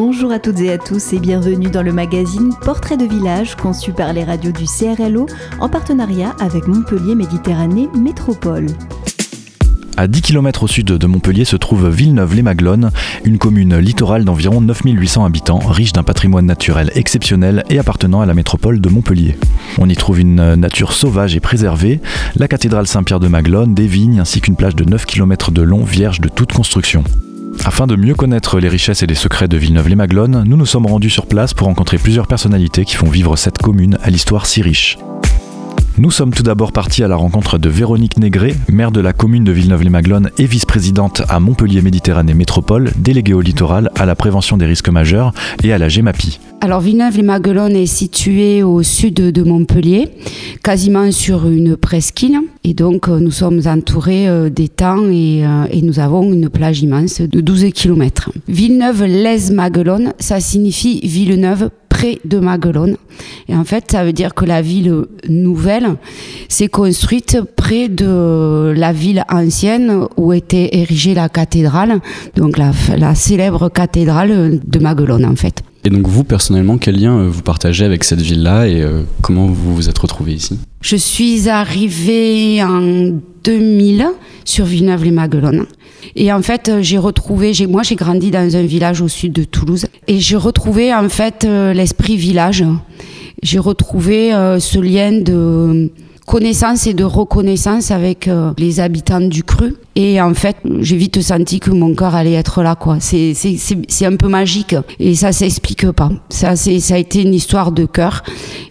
Bonjour à toutes et à tous et bienvenue dans le magazine Portrait de village conçu par les radios du CRLO en partenariat avec Montpellier Méditerranée Métropole. À 10 km au sud de Montpellier se trouve Villeneuve-les-Maglones, une commune littorale d'environ 9800 habitants, riche d'un patrimoine naturel exceptionnel et appartenant à la métropole de Montpellier. On y trouve une nature sauvage et préservée, la cathédrale Saint-Pierre de Maglone, des vignes ainsi qu'une plage de 9 km de long vierge de toute construction. Afin de mieux connaître les richesses et les secrets de Villeneuve-les-Maglones, nous nous sommes rendus sur place pour rencontrer plusieurs personnalités qui font vivre cette commune à l'histoire si riche. Nous sommes tout d'abord partis à la rencontre de Véronique Négré, maire de la commune de Villeneuve-les-Maglones et vice-présidente à Montpellier Méditerranée Métropole, déléguée au littoral, à la prévention des risques majeurs et à la GEMAPI. Alors Villeneuve-les-Maglones est situé au sud de Montpellier, quasiment sur une presqu'île. Et donc nous sommes entourés euh, d'étangs et, euh, et nous avons une plage immense de 12 km. Villeneuve-les-Maglones, ça signifie Villeneuve près de Maguelone. Et en fait, ça veut dire que la ville nouvelle s'est construite près de la ville ancienne où était érigée la cathédrale, donc la, la célèbre cathédrale de Maguelone en fait. Et donc vous, personnellement, quel lien euh, vous partagez avec cette ville-là et euh, comment vous vous êtes retrouvé ici? Je suis arrivée en 2000 sur Villeneuve-les-Maguelones. Et en fait, euh, j'ai retrouvé, j'ai, moi j'ai grandi dans un village au sud de Toulouse, et j'ai retrouvé en fait euh, l'esprit village. J'ai retrouvé euh, ce lien de connaissance et de reconnaissance avec les habitants du cru. Et en fait, j'ai vite senti que mon cœur allait être là, quoi. C'est, c'est, c'est, c'est un peu magique et ça s'explique pas. Ça, c'est, ça a été une histoire de cœur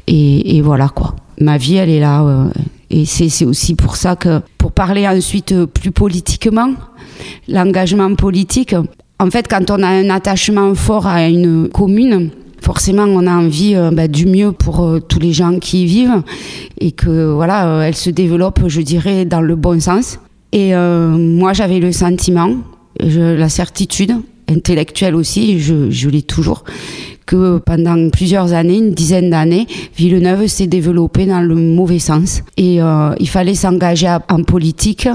et, et voilà, quoi. Ma vie, elle est là. et c'est, c'est aussi pour ça que, pour parler ensuite plus politiquement, l'engagement politique. En fait, quand on a un attachement fort à une commune, forcément on a envie euh, bah, du mieux pour euh, tous les gens qui y vivent et que voilà, euh, elle se développe, je dirais, dans le bon sens. Et moi, j'avais le sentiment, la certitude intellectuelle aussi, je l'ai toujours, que pendant plusieurs années, une dizaine d'années, Villeneuve s'est développé dans le mauvais sens. Et euh, il fallait s'engager en politique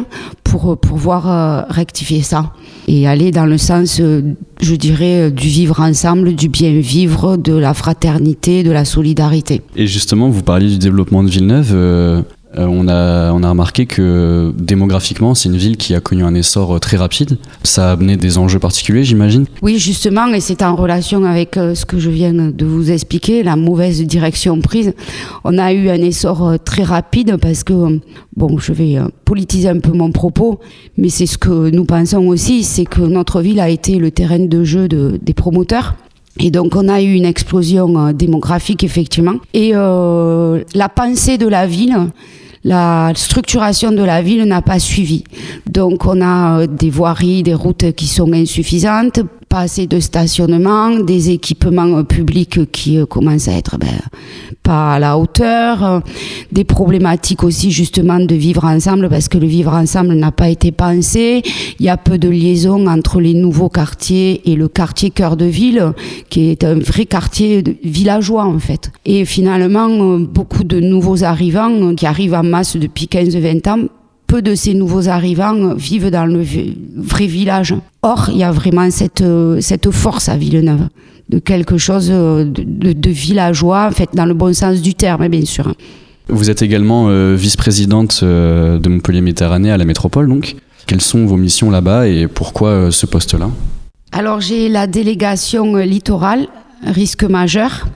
pour pouvoir euh, rectifier ça et aller dans le sens, euh, je dirais, du vivre ensemble, du bien vivre, de la fraternité, de la solidarité. Et justement, vous parliez du développement de Villeneuve. Euh, on, a, on a remarqué que démographiquement, c'est une ville qui a connu un essor euh, très rapide. Ça a amené des enjeux particuliers, j'imagine Oui, justement, et c'est en relation avec euh, ce que je viens de vous expliquer, la mauvaise direction prise. On a eu un essor très rapide parce que, bon, je vais politiser un peu mon propos, mais c'est ce que nous pensons aussi, c'est que notre ville a été le terrain de jeu de, des promoteurs. Et donc on a eu une explosion démographique effectivement. Et euh, la pensée de la ville, la structuration de la ville n'a pas suivi. Donc on a euh, des voiries, des routes qui sont insuffisantes, pas assez de stationnement, des équipements euh, publics qui euh, commencent à être ben, pas à la hauteur, des problématiques aussi justement de vivre ensemble parce que le vivre ensemble n'a pas été pensé. Il y a peu de liaison entre les nouveaux quartiers et le quartier cœur de ville qui est un vrai quartier villageois en fait. Et finalement, beaucoup de nouveaux arrivants qui arrivent en masse depuis 15-20 ans peu de ces nouveaux arrivants vivent dans le vrai village. Or, il y a vraiment cette, cette force à Villeneuve, de quelque chose de, de, villageois, en fait, dans le bon sens du terme, bien sûr. Vous êtes également euh, vice-présidente euh, de Montpellier Méditerranée à la métropole, donc. Quelles sont vos missions là-bas et pourquoi euh, ce poste-là? Alors, j'ai la délégation littorale, risque majeur,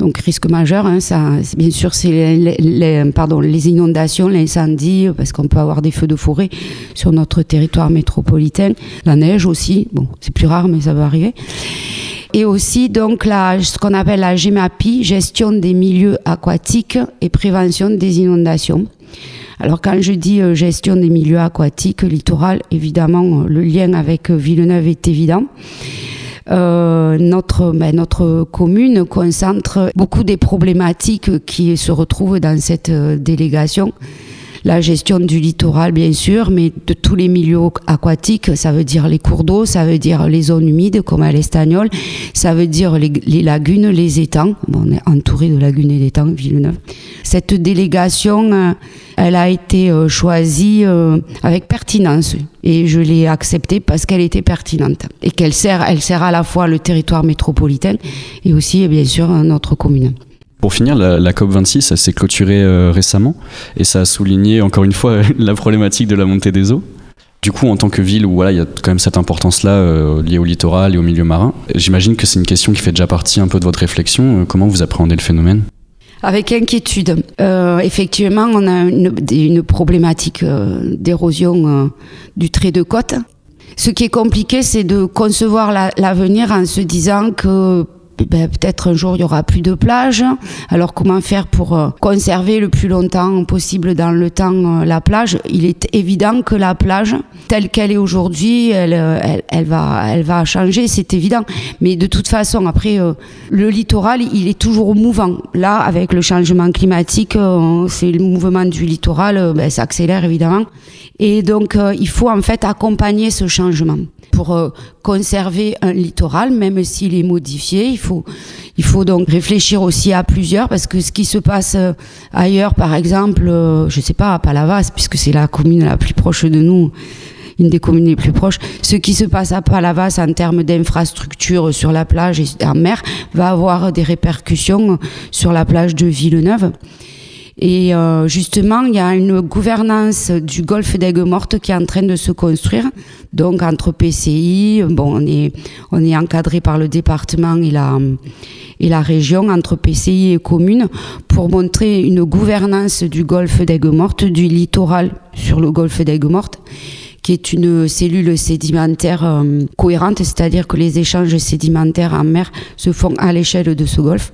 donc risque majeur, hein, ça, bien sûr, c'est les, les, pardon, les inondations, l'incendie, parce qu'on peut avoir des feux de forêt sur notre territoire métropolitain. La neige aussi, bon, c'est plus rare, mais ça va arriver. Et aussi donc la, ce qu'on appelle la GEMAPI, gestion des milieux aquatiques et prévention des inondations. Alors quand je dis euh, gestion des milieux aquatiques, littoral, évidemment, le lien avec Villeneuve est évident. Euh, notre, ben, notre commune concentre beaucoup des problématiques qui se retrouvent dans cette euh, délégation. La gestion du littoral, bien sûr, mais de tous les milieux aquatiques. Ça veut dire les cours d'eau, ça veut dire les zones humides comme à l'Estagnol, ça veut dire les, lagunes, les étangs. on est entouré de lagunes et d'étangs, Villeneuve. Cette délégation, euh, elle a été euh, choisie euh, avec pertinence et je l'ai acceptée parce qu'elle était pertinente et qu'elle sert, elle sert à la fois le territoire métropolitain et aussi, bien sûr, notre commune. Pour finir, la, COP26, s'est clôturée euh, récemment et ça a souligné encore une fois la problématique de la montée des eaux. Du coup, en tant que ville où voilà, il y a quand même cette importance-là euh, liée au littoral et au milieu marin, j'imagine que c'est une question qui fait déjà partie un peu de votre réflexion. Euh, comment vous appréhendez le phénomène? Avec inquiétude. effectivement, on a une, problématique d'érosion du trait de côte. Ce qui est compliqué, c'est de concevoir l'avenir en se disant que ben, peut-être un jour il y aura plus de plage. Alors comment faire pour euh, conserver le plus longtemps possible dans le temps euh, la plage? Il est évident que la plage, telle qu'elle est aujourd'hui, elle, euh, elle, elle, va, elle va changer, c'est évident. Mais de toute façon, après, le littoral, il est toujours mouvant. Là, avec le changement climatique, c'est le mouvement du littoral, ben, ça accélère évidemment. Et donc, il faut en fait accompagner ce changement pour euh, conserver un littoral, même s'il est modifié. Il faut, il faut donc réfléchir aussi à plusieurs, parce que ce qui se passe euh, ailleurs, par exemple, euh, je ne sais pas, à Palavas, puisque c'est la commune la plus proche de nous, une des communes les plus proches, ce qui se passe à Palavas en termes d'infrastructures sur la plage et en mer va avoir des répercussions sur la plage de Villeneuve. Et euh, justement, il y a une gouvernance du golfe d'Aigues-Mortes qui est en train de se construire. Donc entre PCI, bon, on est, on est encadré par le département et la, et la région, entre PCI et communes, pour montrer une gouvernance du golfe d'Aigues-Mortes, du littoral sur le golfe d'Aigues-Mortes qui est une cellule sédimentaire euh, cohérente, c'est-à-dire que les échanges sédimentaires en mer se font à l'échelle de ce golfe.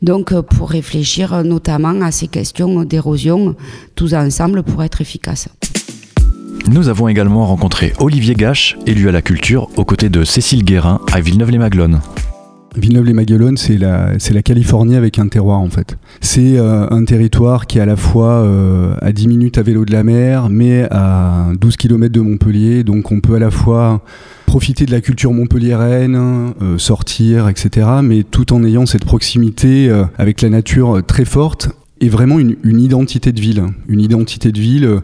Donc, euh, pour réfléchir euh, notamment à ces questions d'érosion, tous ensemble pour être efficaces. Nous avons également rencontré Olivier Gache, élu à la culture, aux côtés de Cécile Guérin à Villeneuve-les-Maglones. Villeneuve-les-Maguelones, c'est la, c'est la Californie avec un terroir en fait. C'est euh, un territoire qui est à la fois à 10 minutes à vélo de la mer, mais à 12 km de Montpellier, donc on peut à la fois profiter de la culture montpelliéraine, euh, sortir, etc. Mais tout en ayant cette proximité euh, avec la nature euh, très forte et vraiment une, identité de ville. Une identité de ville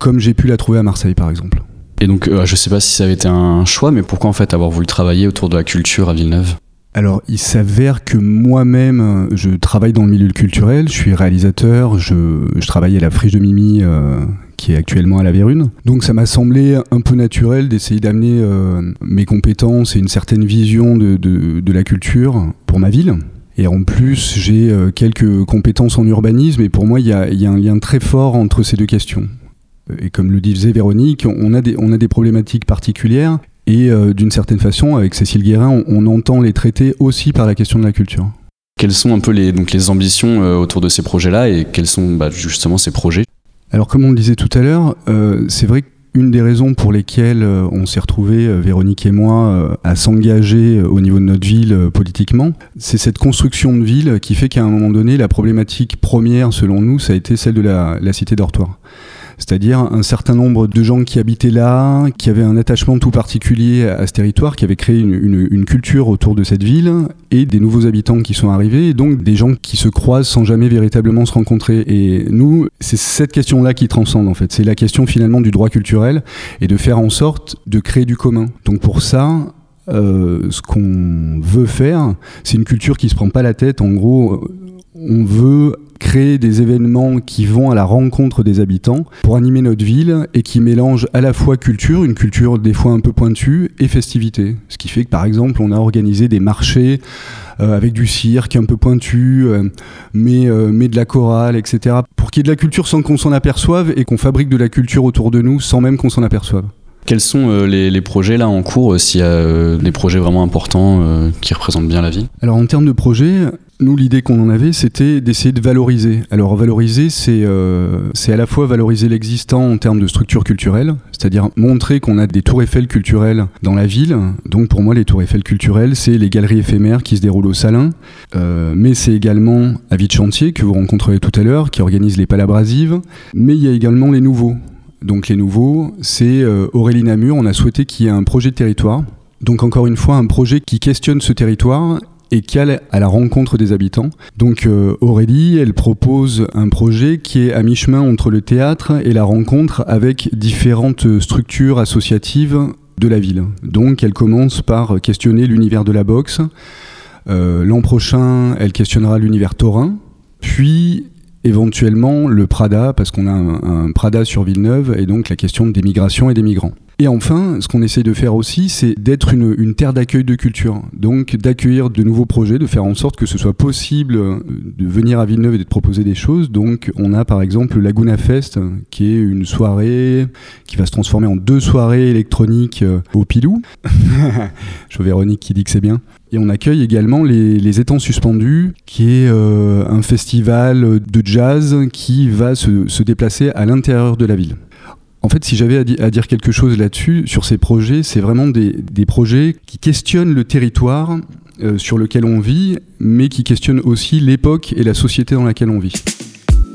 comme j'ai pu la trouver à Marseille par exemple. Et donc, je sais pas si ça avait été un choix, mais pourquoi en fait avoir voulu travailler autour de la culture à Villeneuve? Alors, il s'avère que moi-même, je travaille dans le milieu culturel, je suis réalisateur, je, travaille à la Friche de Mimi, qui est actuellement à la Vérune. Donc ça m'a semblé un peu naturel d'essayer d'amener euh, mes compétences et une certaine vision de, la culture pour ma ville. Et en plus, j'ai euh, quelques compétences en urbanisme et pour moi, il y a, un lien très fort entre ces deux questions. Et comme le disait Véronique, on a des problématiques particulières et euh, d'une certaine façon, avec Cécile Guérin, on, entend les traiter aussi par la question de la culture. Quelles sont un peu les, donc les ambitions autour de ces projets-là et quels sont bah, justement ces projets? Alors comme on le disait tout à l'heure, euh, c'est vrai qu'une des raisons pour lesquelles euh, on s'est retrouvés, euh, Véronique et moi, à s'engager au niveau de notre ville politiquement, c'est cette construction de ville qui fait qu'à un moment donné, la problématique première, selon nous, ça a été celle de la, la cité dortoir c'est-à-dire un certain nombre de gens qui habitaient là, qui avaient un attachement tout particulier à ce territoire, qui avaient créé une, culture autour de cette ville, et des nouveaux habitants qui sont arrivés, et donc des gens qui se croisent sans jamais véritablement se rencontrer. Et nous, c'est cette question-là qui transcende en fait. C'est la question finalement du droit culturel et de faire en sorte de créer du commun. Donc pour ça, euh, ce qu'on veut faire, c'est une culture qui se prend pas la tête. En gros, on veut créer des événements qui vont à la rencontre des habitants pour animer notre ville et qui mélangent à la fois culture, une culture des fois un peu pointue, et festivité. Ce qui fait que par exemple on a organisé des marchés euh, avec du cirque un peu pointu, euh, mais, euh, mais de la chorale, etc. Pour qu'il y ait de la culture sans qu'on s'en aperçoive et qu'on fabrique de la culture autour de nous sans même qu'on s'en aperçoive. Quels sont les, les, projets là en cours, s'il y a des projets vraiment importants qui représentent bien la ville Alors en termes de projets, Nous, l'idée qu'on en avait, c'était d'essayer de valoriser. Alors, valoriser, c'est euh, c'est à la fois valoriser l'existant en termes de structure culturelle, c'est-à-dire montrer qu'on a des tours Eiffel culturelles dans la ville. Donc, pour moi, les tours Eiffel culturelles, c'est les galeries éphémères qui se déroulent au Salin, euh, mais c'est également Avis Chantier, que vous rencontrerez tout à l'heure, qui organise les palabrasives, mais il y a également les nouveaux. Donc, les nouveaux, c'est euh, Aurélie Namur, on a souhaité qu'il y ait un projet de territoire. Donc encore une fois, un projet qui questionne ce territoire et qui allait à la rencontre des habitants. Donc euh, Aurélie, elle propose un projet qui est à mi-chemin entre le théâtre et la rencontre avec différentes structures associatives de la ville. Donc elle commence par questionner l'univers de la boxe. Euh, l'an prochain, elle questionnera l'univers taurin. Puis éventuellement le Prada, parce qu'on a un, Prada sur Villeneuve, et donc la question des migrations et des migrants. Et enfin, ce qu'on essaie de faire aussi, c'est d'être une, terre d'accueil de culture. Donc d'accueillir de nouveaux projets, de faire en sorte que ce soit possible de venir à Villeneuve et de proposer des choses. Donc on a par exemple le Laguna Fest, qui est une soirée qui va se transformer en deux soirées électroniques au Pilou. Je Véronique qui dit que c'est bien. Et on accueille également les, Étangs Suspendus, qui est euh, un festival de jazz qui va se, déplacer à l'intérieur de la ville. En fait, si j'avais à, di à, dire quelque chose là-dessus, sur ces projets, c'est vraiment des, des, projets qui questionnent le territoire euh, sur lequel on vit, mais qui questionnent aussi l'époque et la société dans laquelle on vit.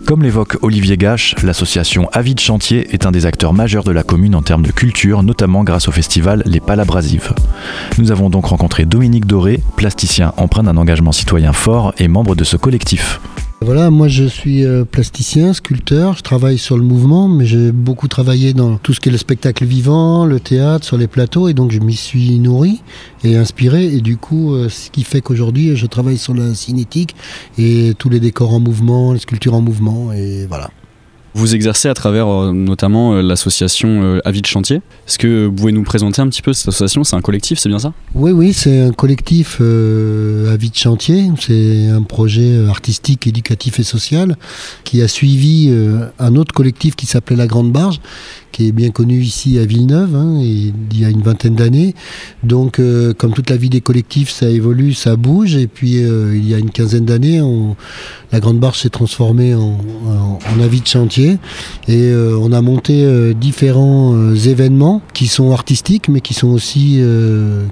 Comme l'évoque Olivier Gache, l'association Avis de Chantier est un des acteurs majeurs de la commune en termes de culture, notamment grâce au festival Les Palabrasives. Nous avons donc rencontré Dominique Doré, plasticien empreint d'un engagement citoyen fort et membre de ce collectif. Voilà, moi je suis plasticien, sculpteur, je travaille sur le mouvement, mais j'ai beaucoup travaillé dans tout ce qui est le spectacle vivant, le théâtre, sur les plateaux, et donc je m'y suis nourri et inspiré, et du coup, ce qui fait qu'aujourd'hui je travaille sur la cinétique et tous les décors en mouvement, les sculptures en mouvement, et voilà. Vous exercez à travers euh, notamment euh, l'association euh, Avis de Chantier. Est-ce que vous pouvez nous présenter un petit peu cette association? C'est un collectif, c'est bien ça? Oui, oui, c'est un collectif euh, Avis de Chantier. C'est un projet artistique, éducatif et social qui a suivi un autre collectif qui s'appelait La Grande Barge qui est bien connu ici à Villeneuve, hein, il y a une vingtaine d'années. Donc, euh, comme toute la vie des collectifs, ça évolue, ça bouge. Et puis, euh, il y a une quinzaine d'années, la Grande Barge s'est transformée en, avis de chantier. Et euh, on a monté différents événements qui sont artistiques, mais qui sont aussi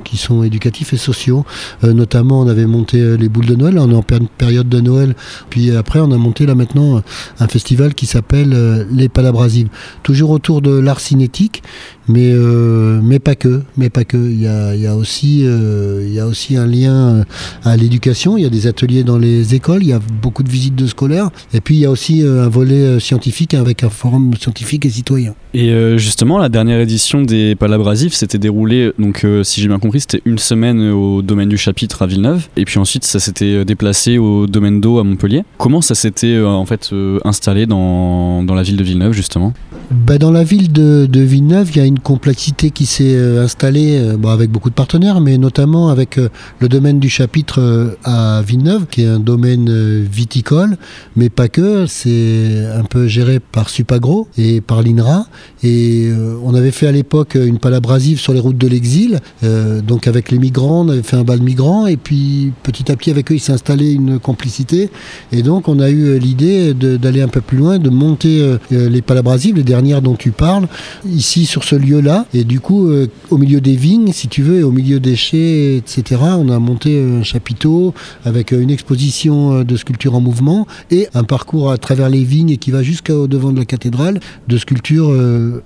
qui sont éducatifs et sociaux. notamment, on avait monté les boules de Noël. On est en période de Noël. Puis après, on a monté là maintenant un festival qui s'appelle les Palabrasives. Toujours autour de l'art cinétique, mais, euh, mais pas que. Mais pas que. Il y a, y a aussi, euh, y a aussi un lien à l'éducation. Il y a des ateliers dans les écoles. Il y a beaucoup de visites de scolaires. Et puis il y a aussi un volet scientifique avec un forum scientifique et citoyen. Et euh, justement, la dernière édition des Palabrasifs s'était déroulée, donc euh, si j'ai bien compris, c'était une semaine au domaine du chapitre à Villeneuve, et puis ensuite ça s'était déplacé au domaine d'eau à Montpellier. Comment ça s'était euh, en fait installé dans, dans, la ville de Villeneuve justement? Bah, Dans la ville de, de, Villeneuve, il y a une complexité qui s'est installée bon, avec beaucoup de partenaires, mais notamment avec le domaine du chapitre à Villeneuve, qui est un domaine viticole, mais pas que. C'est un peu géré par Supagro et par l'INRA. Et euh, on avait fait à l'époque une palabrasive sur les routes de l'exil. Euh, donc avec les migrants, on avait fait un bal migrant. Et puis petit à petit avec eux, il s'est installé une complicité. Et donc on a eu l'idée d'aller un peu plus loin, de monter euh, les palabrasives, les dernières dont tu parles, ici sur ce lieu-là. Et du coup, euh, au milieu des vignes, si tu veux, et au milieu des chais, etc., on a monté un chapiteau avec une exposition de sculpture en mouvement et un parcours à travers les vignes qui va jusqu'au devant de la cathédrale de sculpture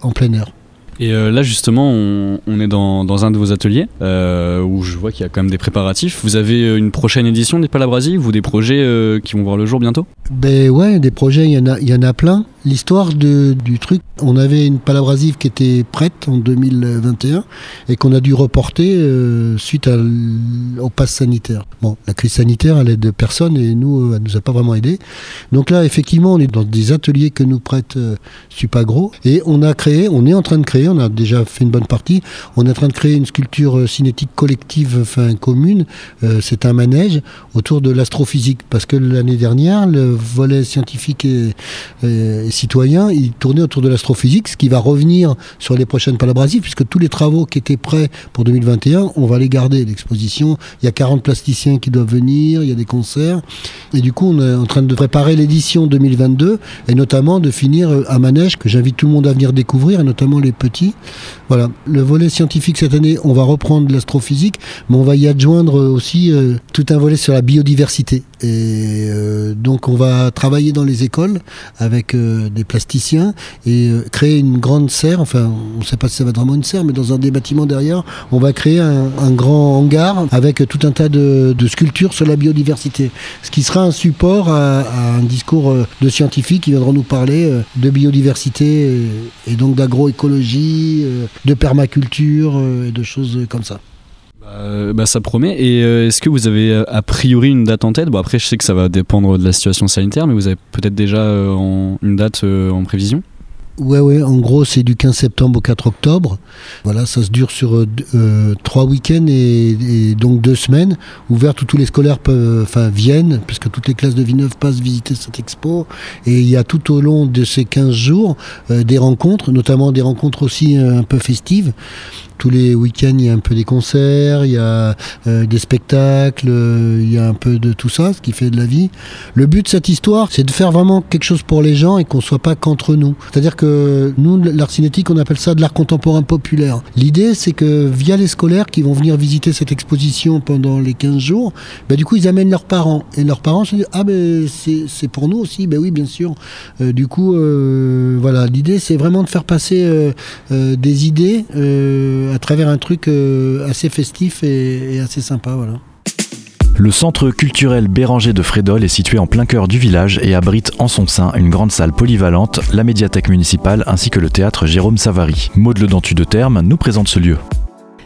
en plein air. Et euh, là justement, on, est dans, un de vos ateliers euh, où je vois qu'il y a quand même des préparatifs. Vous avez une prochaine édition des Palabrasives ou des projets euh, qui vont voir le jour bientôt? Ben ouais, des projets, il y en a, y en a plein. L'histoire du truc, on avait une palabrasive qui était prête en 2021 et qu'on a dû reporter euh, suite au pass sanitaire. Bon, la crise sanitaire, elle aide personne et nous, elle nous a pas vraiment aidé. Donc là, effectivement, on est dans des ateliers que nous prête euh, Supagro et on a créé, on est en train de créer 2021, on a déjà fait une bonne partie. On est en train de créer une sculpture cinétique collective, enfin commune. c'est un manège autour de l'astrophysique, parce que l'année dernière, le volet scientifique et, citoyen, il tournait autour de l'astrophysique, ce qui va revenir sur les prochaines palabrasives, puisque tous les travaux qui étaient prêts pour 2021, on va les garder. L'exposition, il y a 40 plasticiens qui doivent venir, il y a des concerts, et du coup, on est en train de préparer l'édition 2022, et notamment de finir un manège que j'invite tout le monde à venir découvrir, et notamment les petits. Voilà, le volet scientifique cette année, on va reprendre l'astrophysique, mais on va y adjoindre aussi euh, tout un volet sur la biodiversité. Et euh, donc on va travailler dans les écoles avec euh, des plasticiens et créer une grande serre, enfin on ne sait pas si ça va être vraiment une serre, mais dans un des bâtiments derrière, on va créer un, grand hangar avec tout un tas de, sculptures sur la biodiversité, ce qui sera un support à, un discours de scientifiques qui viendront nous parler de biodiversité et donc d'agroécologie de permaculture euh, et de choses comme ça. Bah, bah, ça promet. Et euh, est-ce que vous avez euh, a priori une date en tête? Bon, après, je sais que ça va dépendre de la situation sanitaire, mais vous avez peut-être déjà une date en prévision? Ouais, ouais, en gros, c'est du 15 septembre au 4 octobre. Voilà, ça se dure sur euh, trois week-ends et, donc deux semaines, ouvertes où tous les scolaires peuvent, enfin, viennent, puisque toutes les classes de Villeneuve passent visiter cette expo. Et il y a tout au long de ces 15 jours des rencontres, notamment des rencontres aussi un peu festives tous les week-ends, il y a un peu des concerts, il y a euh, des spectacles, euh, il y a un peu de tout ça, ce qui fait de la vie. Le but de cette histoire, c'est de faire vraiment quelque chose pour les gens et qu'on soit pas qu'entre nous. C'est-à-dire que nous, l'art cinétique, on appelle ça de l'art contemporain populaire. L'idée, c'est que via les scolaires qui vont venir visiter cette exposition pendant les 15 jours, bah, du coup, ils amènent leurs parents. Et leurs parents se disent, ah ben c'est pour nous aussi, ben oui, bien sûr. Euh, du coup, voilà, l'idée, c'est vraiment de faire passer des idées à travers un truc euh, assez festif et, assez sympa. Voilà. Le centre culturel Béranger de Frédol est situé en plein cœur du village et abrite en son sein une grande salle polyvalente, la médiathèque municipale ainsi que le théâtre Jérôme Savary. Maud Le Dentu de Terme nous présente ce lieu.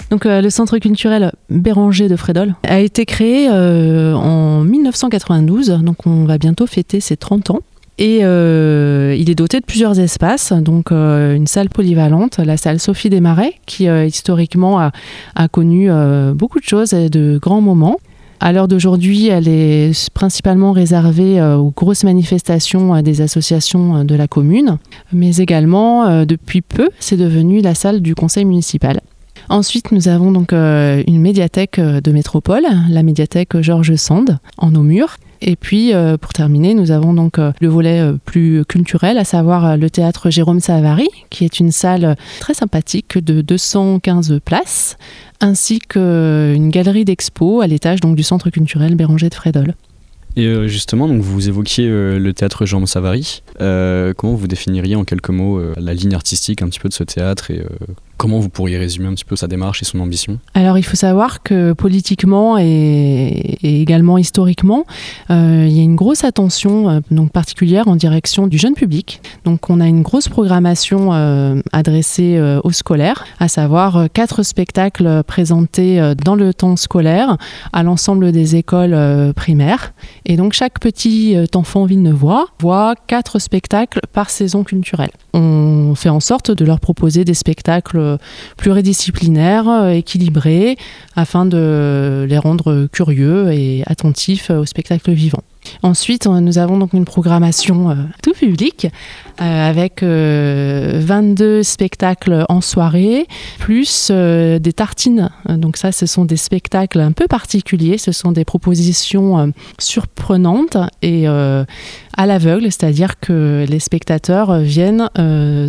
Donc, euh, le centre culturel Béranger de Frédol a été créé euh, en 1992, donc on va bientôt fêter ses 30 ans. Et euh, il est doté de plusieurs espaces, donc euh, une salle polyvalente, la salle Sophie Desmarais, qui euh, historiquement a, connu beaucoup de choses et de grands moments. À l'heure d'aujourd'hui, elle est principalement réservée aux grosses manifestations des associations de la commune, mais également, depuis peu, c'est devenu la salle du conseil municipal. Ensuite, nous avons donc une médiathèque de métropole, la médiathèque Georges Sand, en Aumur, et puis, euh, pour terminer, nous avons donc euh, le volet euh, plus culturel, à savoir le théâtre Jérôme Savary, qui est une salle très sympathique de 215 places, ainsi qu'une galerie d'expo à l'étage du centre culturel Béranger de Frédol. Et justement, donc vous évoquiez le théâtre Jérôme Savary. comment vous définiriez en quelques mots la ligne artistique un petit peu de ce théâtre et Comment vous pourriez résumer un petit peu sa démarche et son ambition? Alors il faut savoir que politiquement et, également historiquement, euh, il y a une grosse attention euh, donc particulière en direction du jeune public. Donc on a une grosse programmation euh, adressée aux scolaires, à savoir quatre spectacles présentés dans le temps scolaire à l'ensemble des écoles primaires. Et donc chaque petit enfant villeneuvois voit quatre spectacles par saison culturelle. On fait en sorte de leur proposer des spectacles pluridisciplinaires, euh, équilibrés, afin de les rendre curieux et attentifs au spectacle vivant. Ensuite, nous avons donc une programmation euh, tout public euh, avec 22 spectacles en soirée, plus des tartines. Donc ça, ce sont des spectacles un peu particuliers, ce sont des propositions surprenantes et à l'aveugle, c'est-à-dire que les spectateurs viennent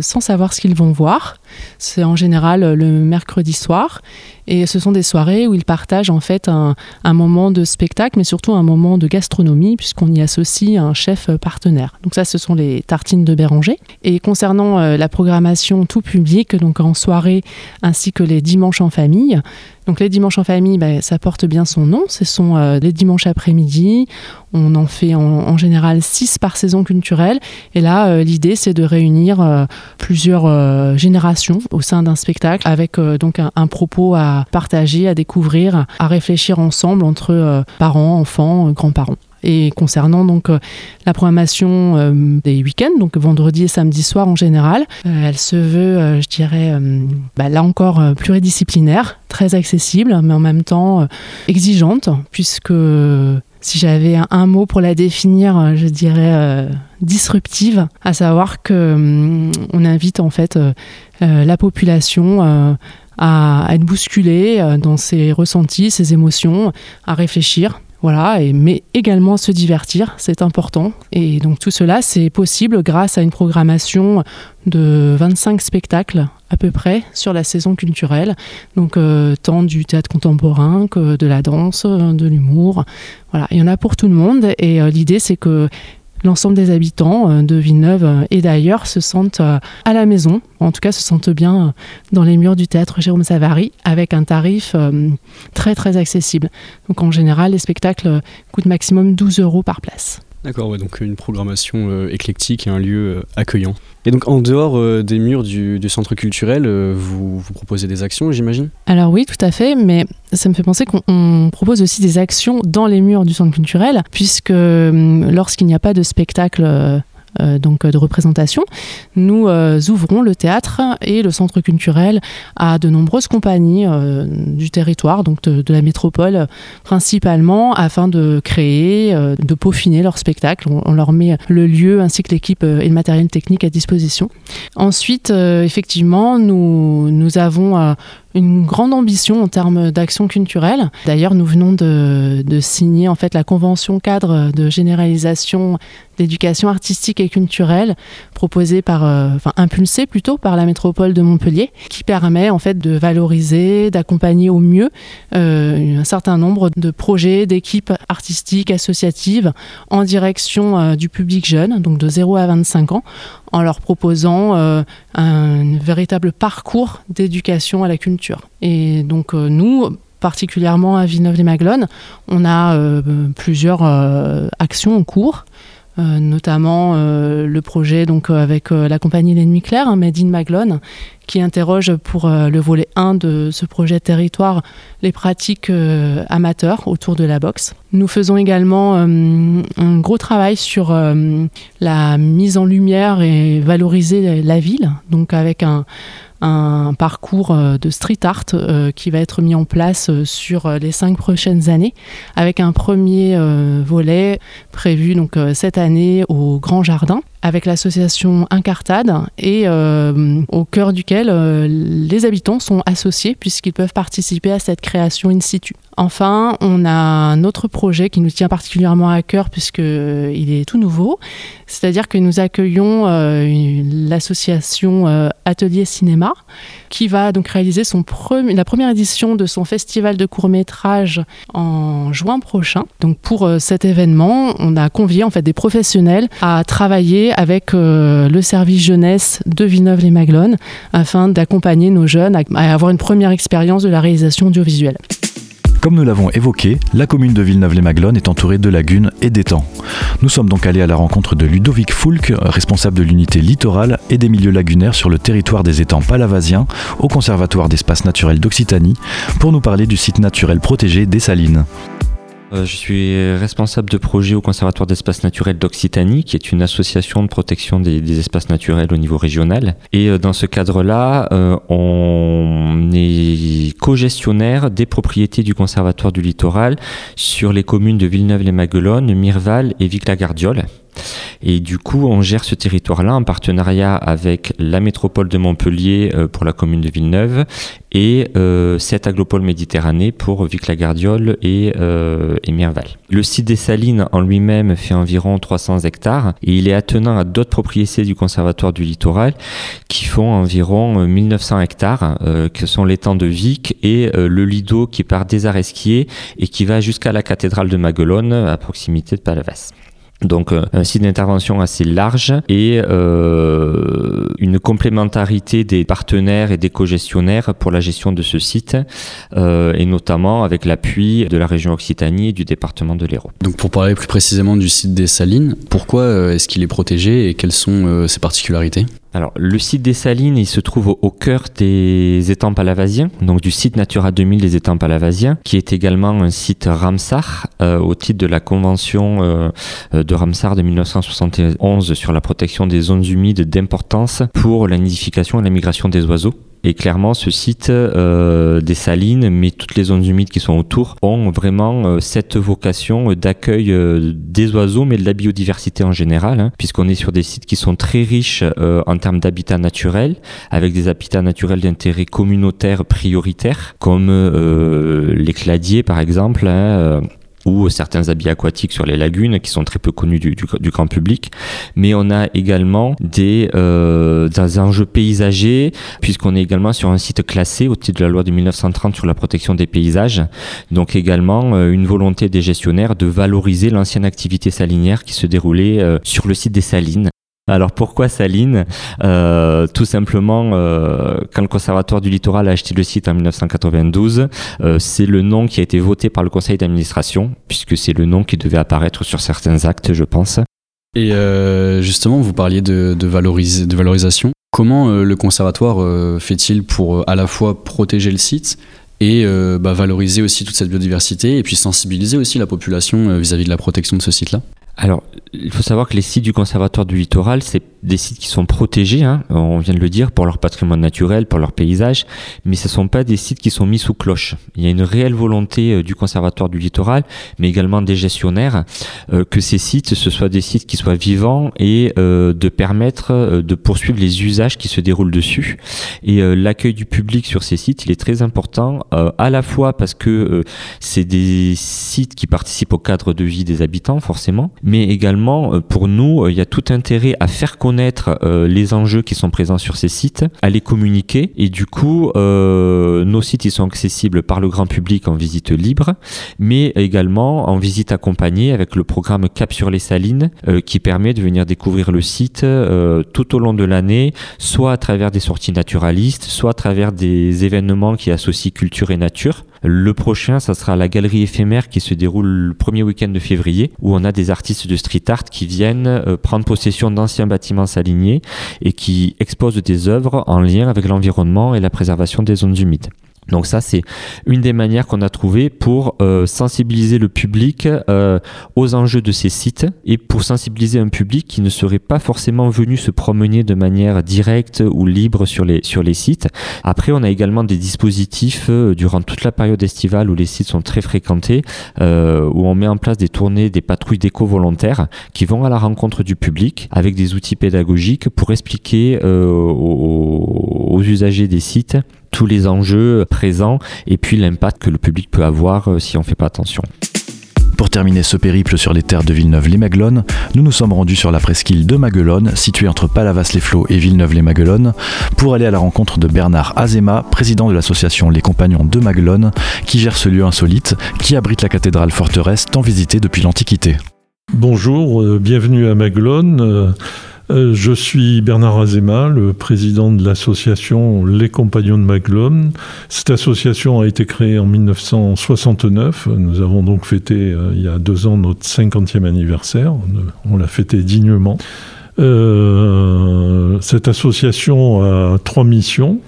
sans savoir ce qu'ils vont voir. C'est en général le mercredi soir. Et ce sont des soirées où ils partagent en fait un, moment de spectacle, mais surtout un moment de gastronomie, puisqu'on y associe un chef partenaire. Donc ça, ce sont les tartines de Béranger. Et concernant euh, la programmation tout public, donc en soirée ainsi que les dimanches en famille, donc les dimanches en famille, bah, ça porte bien son nom. Ce sont euh, les dimanches après-midi. On en fait en, général six par saison culturelle. Et là, euh, l'idée, c'est de réunir plusieurs générations au sein d'un spectacle avec donc un, propos à partager, à découvrir, à réfléchir ensemble entre parents, enfants, grands-parents. Et concernant donc la programmation des week-ends, donc vendredi et samedi soir en général, elle se veut, je dirais, bah, là encore pluridisciplinaire, très accessible, mais en même temps exigeante, puisque si j'avais un, mot pour la définir, euh, je dirais euh, disruptive, à savoir que hum, on invite en fait euh, la population à être bousculée dans ses ressentis, ses émotions, à réfléchir. Voilà, mais également se divertir, c'est important. Et donc tout cela, c'est possible grâce à une programmation de 25 spectacles à peu près sur la saison culturelle, donc euh, tant du théâtre contemporain que de la danse, de l'humour. Voilà, il y en a pour tout le monde et euh, l'idée c'est que l'ensemble des habitants euh, de Villeneuve et d'ailleurs se sentent à la maison, en tout cas se sentent bien dans les murs du théâtre Jérôme Savary avec un tarif très très accessible. Donc en général, les spectacles coûtent maximum 12 euros par place. D'accord, donc une programmation euh, éclectique et un lieu euh, accueillant. Et donc en dehors euh, des murs du, centre culturel, vous, vous, proposez des actions, j'imagine? Alors oui, tout à fait, mais ça me fait penser qu'on propose aussi des actions dans les murs du centre culturel, puisque hum, lorsqu'il n'y a pas de spectacle donc euh, de représentation, nous euh, ouvrons le théâtre et le centre culturel à de nombreuses compagnies du territoire, donc de, la métropole principalement, afin de créer, de peaufiner leur spectacle. On, leur met le lieu ainsi que l'équipe et le matériel technique à disposition. Ensuite, effectivement, nous, nous avons une grande ambition en termes d'action culturelle. D'ailleurs, nous venons de, signer en fait la convention cadre de généralisation d'éducation artistique et culturelle proposée par, euh, enfin impulsée plutôt par la métropole de Montpellier, qui permet en fait de valoriser, d'accompagner au mieux euh, un certain nombre de projets, d'équipes artistiques, associatives en direction euh, du public jeune, donc de 0 à 25 ans, en leur proposant un véritable parcours d'éducation à la culture. Et donc nous, particulièrement à Villeneuve-les-Maglones, on a plusieurs actions en cours. Euh, notamment euh, le projet donc euh, avec la compagnie L'Ennemi Clair, hein, Made in Maglone, qui interroge pour le volet 1 de ce projet territoire les pratiques amateurs autour de la boxe. Nous faisons également un gros travail sur la mise en lumière et valoriser la ville, donc avec un, un parcours euh, de street art euh, qui va être mis en place euh, sur les cinq prochaines années, avec un premier volet prévu donc cette année au Grand Jardin avec l'association Incartade et au cœur duquel les habitants sont associés puisqu'ils peuvent participer à cette création in situ. Enfin, on a un autre projet qui nous tient particulièrement à cœur puisqu'il est tout nouveau, c'est-à-dire que nous accueillons l'association Atelier Cinéma qui va donc réaliser son la première édition de son festival de court métrage en juin prochain. Donc pour euh, cet événement, on a convié en fait des professionnels à travailler avec euh, le service jeunesse de Villeneuve-les-Maglones afin d'accompagner nos jeunes à avoir une première expérience de la réalisation audiovisuelle. Comme nous l'avons évoqué, la commune de Villeneuve-les-Maglones est entourée de lagunes et d'étangs. Nous sommes donc allés à la rencontre de Ludovic Foulk, responsable de l'unité littorale et des milieux lagunaires sur le territoire des étangs palavasiens au Conservatoire d'espaces naturels d'Occitanie, pour nous parler du site naturel protégé des Salines. Euh, je suis responsable de projet au Conservatoire d'espaces naturels d'Occitanie, qui est une association de protection des, espaces naturels au niveau régional. Et euh, dans ce cadre-là, euh, on est co-gestionnaire des propriétés du Conservatoire du littoral sur les communes de Villeneuve-les-Maguelones, Mirval et Vic-la-Gardiole. Et du coup, on gère ce territoire-là en partenariat avec la métropole de Montpellier euh, pour la commune de Villeneuve et euh, cette aglopole Méditerranée pour Vic-la-Gardiole et, euh, et Mirval. Le site des Salines en lui-même fait environ 300 hectares et il est attenant à d'autres propriétés du Conservatoire du littoral qui font environ 1900 hectares, que sont l'étang de Vic et le Lido qui part des Aresquiers et qui va jusqu'à la cathédrale de Maguelone à proximité de Palavas. Donc euh, un site d'intervention assez large et euh, une complémentarité des partenaires et des co-gestionnaires pour la gestion de ce site euh, et notamment avec l'appui de la région Occitanie et du département de l'Hérault. Donc pour parler plus précisément du site des Salines, pourquoi est-ce qu'il est protégé et quelles sont ses particularités? Alors, le site des Salines, il se trouve au, cœur des étangs palavasiens, donc du site Natura 2000 des étangs palavasiens, qui est également un site Ramsar, euh, au titre de la convention euh, de Ramsar de 1971 sur la protection des zones humides d'importance pour la nidification et la migration des oiseaux. Et clairement, ce site euh, des salines, mais toutes les zones humides qui sont autour, ont vraiment euh, cette vocation d'accueil euh, des oiseaux, mais de la biodiversité en général, hein, puisqu'on est sur des sites qui sont très riches en termes d'habitat naturel, avec des habitats naturels d'intérêt communautaire prioritaire, comme les cladiers par exemple. Hein, ou certains habits aquatiques sur les lagunes qui sont très peu connus du, grand public. Mais on a également des, euh, enjeux paysagers, puisqu'on est également sur un site classé au titre de la loi de 1930 sur la protection des paysages. Donc également euh, une volonté des gestionnaires de valoriser l'ancienne activité salinière qui se déroulait euh, sur le site des salines alors pourquoi Saline? Euh, Tout simplement, euh, quand le Conservatoire du Littoral a acheté le site en 1992, euh, c'est le nom qui a été voté par le conseil d'administration, puisque c'est le nom qui devait apparaître sur certains actes, je pense. Et justement, vous parliez de, valorisation. Comment le Conservatoire fait-il pour à la fois protéger le site et bah, valoriser aussi toute cette biodiversité et puis sensibiliser aussi la population vis à -vis de la protection de ce site-là? Alors, il faut savoir que les sites du Conservatoire du Littoral, c'est des sites qui sont protégés, hein, on vient de le dire, pour leur patrimoine naturel, pour leur paysage, mais ce ne sont pas des sites qui sont mis sous cloche. Il y a une réelle volonté euh, du Conservatoire du Littoral, mais également des gestionnaires, euh, que ces sites, ce soient des sites qui soient vivants et euh, de permettre de poursuivre les usages qui se déroulent dessus. Et l'accueil du public sur ces sites, il est très important, à la fois parce que c'est des sites qui participent au cadre de vie des habitants, forcément, mais également pour nous, il y a tout intérêt à faire connaître euh, les enjeux qui sont présents sur ces sites, à les communiquer et du coup euh, nos sites ils sont accessibles par le grand public en visite libre, mais également en visite accompagnée avec le programme Cap sur les Salines euh, qui permet de venir découvrir le site tout au long de l'année, soit à travers des sorties naturalistes, soit à travers des événements qui associent culture et nature. Le prochain, ça sera la galerie éphémère qui se déroule le premier week-end de février, où on a des artistes de street art qui viennent euh, prendre possession d'anciens bâtiments alignés et qui exposent des œuvres en lien avec l'environnement et la préservation des zones humides. Donc ça, c'est une des manières qu'on a trouvé pour euh, sensibiliser le public euh, aux enjeux de ces sites et pour sensibiliser un public qui ne serait pas forcément venu se promener de manière directe ou libre sur les, sur les sites. Après, on a également des dispositifs euh, durant toute la période estivale où les sites sont très fréquentés, où on met en place des tournées, des patrouilles d'éco-volontaires qui vont à la rencontre du public avec des outils pédagogiques pour expliquer aux usagers des sites tous les enjeux présents et puis l'impact que le public peut avoir euh, si on ne fait pas attention. Pour terminer ce périple sur les terres de Villeneuve-les-Maguelones, nous nous sommes rendus sur la presqu'île de Maguelone, située entre Palavas-les-Flots et Villeneuve-les-Maguelones, pour aller à la rencontre de Bernard Azema, président de l'association Les Compagnons de Maguelone, qui gère ce lieu insolite qui abrite la cathédrale forteresse tant visitée depuis l'Antiquité. Bonjour, euh, bienvenue à Maguelone. Euh, euh, je suis Bernard Azema, le président de l'association Les Compagnons de Maglone. Cette association a été créée en 1969. Nous avons donc fêté euh, il y a deux ans notre 50e anniversaire. On l'a fêté dignement. Euh, cette association a trois missions.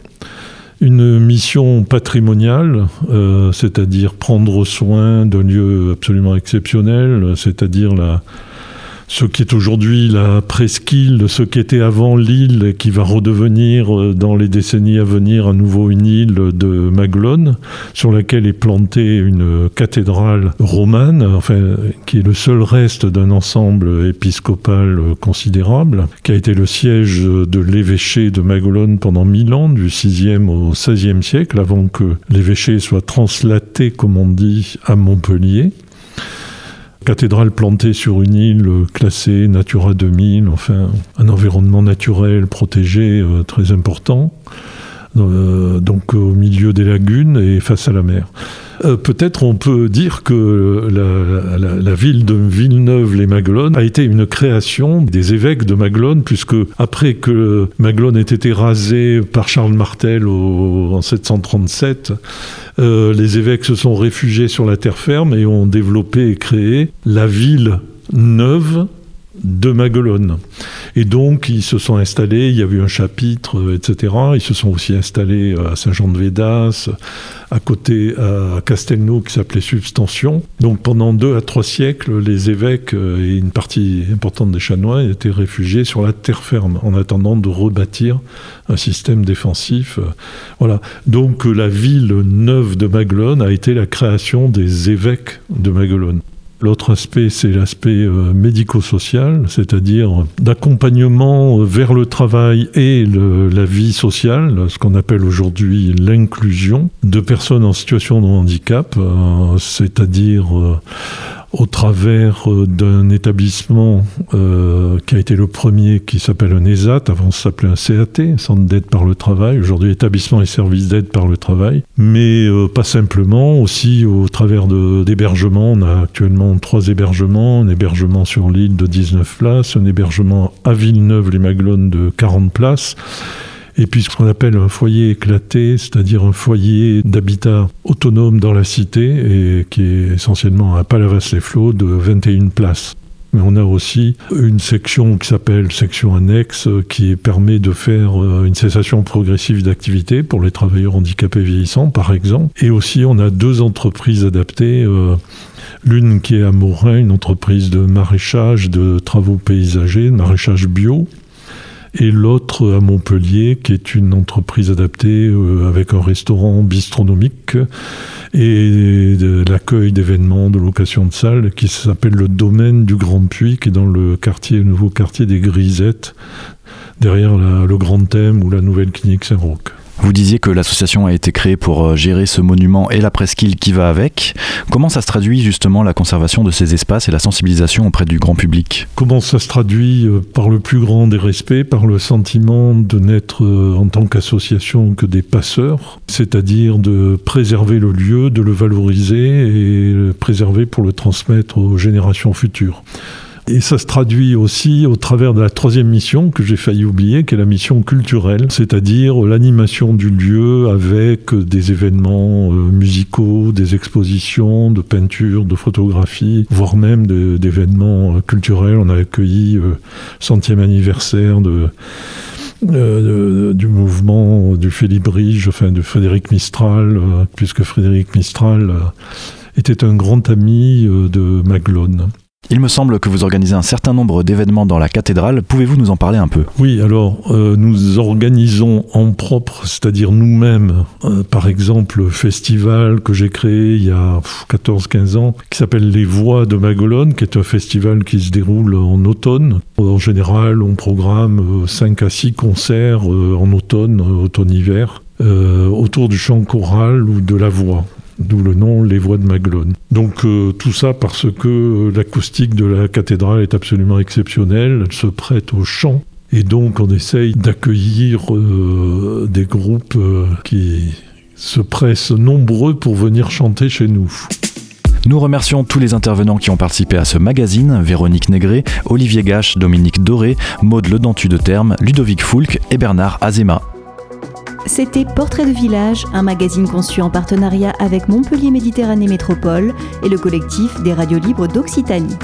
Une mission patrimoniale, c'est-à-dire prendre soin d'un lieu absolument exceptionnel, c'est-à-dire la, ce qui est aujourd'hui la presqu'île ce qui était avant l'île et qui va redevenir euh, dans les décennies à venir à nouveau une île de Maglone sur laquelle est plantée une cathédrale romane, enfin, qui est le seul reste d'un ensemble épiscopal considérable, qui a été le siège de l'évêché de Maglone pendant mille ans, du 6e au 16e siècle, avant que l'évêché soit translaté, comme on dit, à Montpellier cathédrale plantée sur une île classée Natura 2000, enfin un environnement naturel protégé euh, très important, donc au milieu des lagunes et face à la mer. Euh, peut-être on peut dire que la, ville de Villeneuve-les-Maguelones a été une création des évêques de Maguelone, puisque après que Maguelone ait été rasé par Charles Martel en 737, euh, les évêques se sont réfugiés sur la terre ferme et ont développé et créé la ville neuve de Maguelone. Et donc, ils se sont installés, il y avait un chapitre, etc. Ils se sont aussi installés à Saint-Jean-de-Védas, à côté à Castelnau qui s'appelait Substension. Donc pendant deux à trois siècles, les évêques et une partie importante des Chanois étaient réfugiés sur la terre ferme en attendant de rebâtir un système défensif. Voilà. Donc la ville neuve de Maguelone a été la création des évêques de Maguelone. L'autre aspect, c'est l'aspect euh, médico-social, c'est-à-dire d'accompagnement euh, vers le travail et la vie sociale, ce qu'on appelle aujourd'hui l'inclusion de personnes en situation de handicap, euh, c'est-à-dire au travers euh, d'un établissement euh, qui a été le premier, qui s'appelle un ESAT, avant ça s'appelait un CAT, Centre d'aide par le travail, aujourd'hui établissement et services d'aide par le travail, mais euh, pas simplement, aussi au travers d'hébergements, on a actuellement trois hébergements, un hébergement sur l'île de 19 places, un hébergement à Villeneuve-les-Maglones de 40 places, et puis ce qu'on appelle un foyer éclaté, c'est-à-dire un foyer d'habitat autonome dans la cité et qui est essentiellement à Palavas-les-Flots de 21 places. Mais on a aussi une section qui s'appelle section annexe qui permet de faire euh, une cessation progressive d'activité pour les travailleurs handicapés vieillissants, par exemple. Et aussi, on a deux entreprises adaptées. Euh, l'une qui est à Morin, une entreprise de maraîchage, de travaux paysagers, maraîchage bio, et l'autre à Montpellier, qui est une entreprise adaptée euh, avec un restaurant bistronomique et l'accueil d'événements, de location de salles, qui s'appelle le Domaine du Grand Puy, qui est dans le nouveau quartier des Grisettes, derrière le Grand Thème ou la nouvelle clinique Saint-Roch. Vous disiez que l'association a été créée pour euh, gérer ce monument et la presqu'île qui va avec. Comment ça se traduit justement la conservation de ces espaces et la sensibilisation auprès du grand public? Comment ça se traduit euh, par le plus grand des respects, par le sentiment de n'être euh, en tant qu'association que des passeurs, c'est-à-dire de préserver le lieu, de le valoriser et le préserver pour le transmettre aux générations futures? Et ça se traduit aussi au travers de la troisième mission que j'ai failli oublier, qui est la mission culturelle, c'est-à-dire l'animation du lieu avec des événements euh, musicaux, des expositions de peinture, de photographie, voire même d'événements euh, culturels. On a accueilli le euh, centième anniversaire du mouvement du Félibrige, enfin de Frédéric Mistral, puisque Frédéric Mistral était un grand ami de Maglone. Il me semble que vous organisez un certain nombre d'événements dans la cathédrale. Pouvez-vous nous en parler un peu? Oui, alors euh, nous organisons en propre, c'est-à-dire nous-mêmes, euh, par exemple, le festival que j'ai créé il y a 14-15 ans, qui s'appelle Les Voix de Magolone, qui est un festival qui se déroule en automne. En général, on programme 5 euh, à 6 concerts en automne, automne-hiver, autour du chant choral ou de la voix d'où le nom Les Voix de Maglone. Donc euh, tout ça parce que euh, l'acoustique de la cathédrale est absolument exceptionnelle, elle se prête au chant. Et donc on essaye d'accueillir euh, des groupes qui se pressent nombreux pour venir chanter chez nous. Nous remercions tous les intervenants qui ont participé à ce magazine, Véronique Négré, Olivier Gache, Dominique Doré, Maude Ledentu de Terme, Ludovic Foulque et Bernard Azema. C'était Portrait de village, un magazine conçu en partenariat avec Montpellier Méditerranée Métropole et le collectif des radios libres d'Occitanie.